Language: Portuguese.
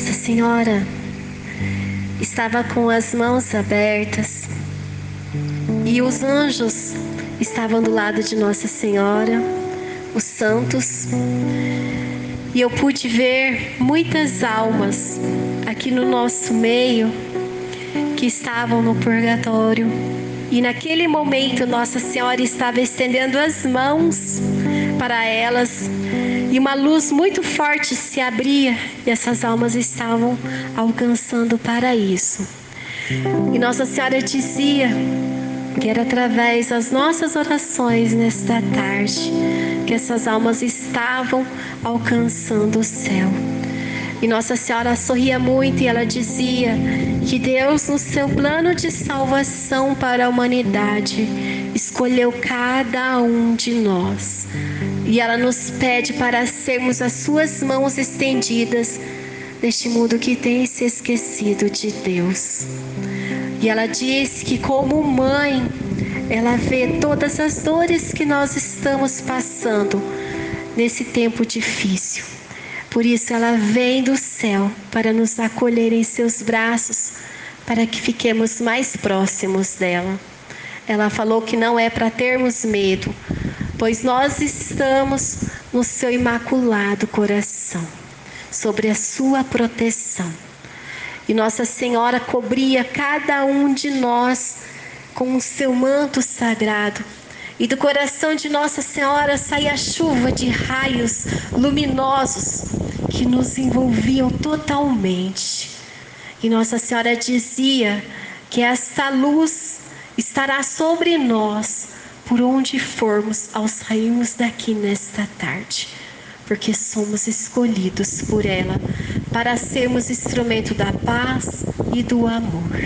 Nossa Senhora estava com as mãos abertas e os anjos estavam do lado de Nossa Senhora, os santos, e eu pude ver muitas almas aqui no nosso meio que estavam no purgatório. E naquele momento, Nossa Senhora estava estendendo as mãos para elas e uma luz muito forte se abria e essas almas estavam alcançando o paraíso. E Nossa Senhora dizia que era através das nossas orações nesta tarde que essas almas estavam alcançando o céu. E Nossa Senhora sorria muito e ela dizia que Deus, no seu plano de salvação para a humanidade, escolheu cada um de nós. E ela nos pede para sermos as suas mãos estendidas neste mundo que tem se esquecido de Deus. E ela diz que, como mãe, ela vê todas as dores que nós estamos passando nesse tempo difícil. Por isso ela vem do céu para nos acolher em seus braços, para que fiquemos mais próximos dela. Ela falou que não é para termos medo, pois nós estamos no seu imaculado coração, sobre a sua proteção. E Nossa Senhora cobria cada um de nós com o seu manto sagrado e do coração de Nossa Senhora saía chuva de raios luminosos que nos envolviam totalmente. E Nossa Senhora dizia que esta luz estará sobre nós por onde formos ao sairmos daqui nesta tarde, porque somos escolhidos por ela para sermos instrumento da paz e do amor.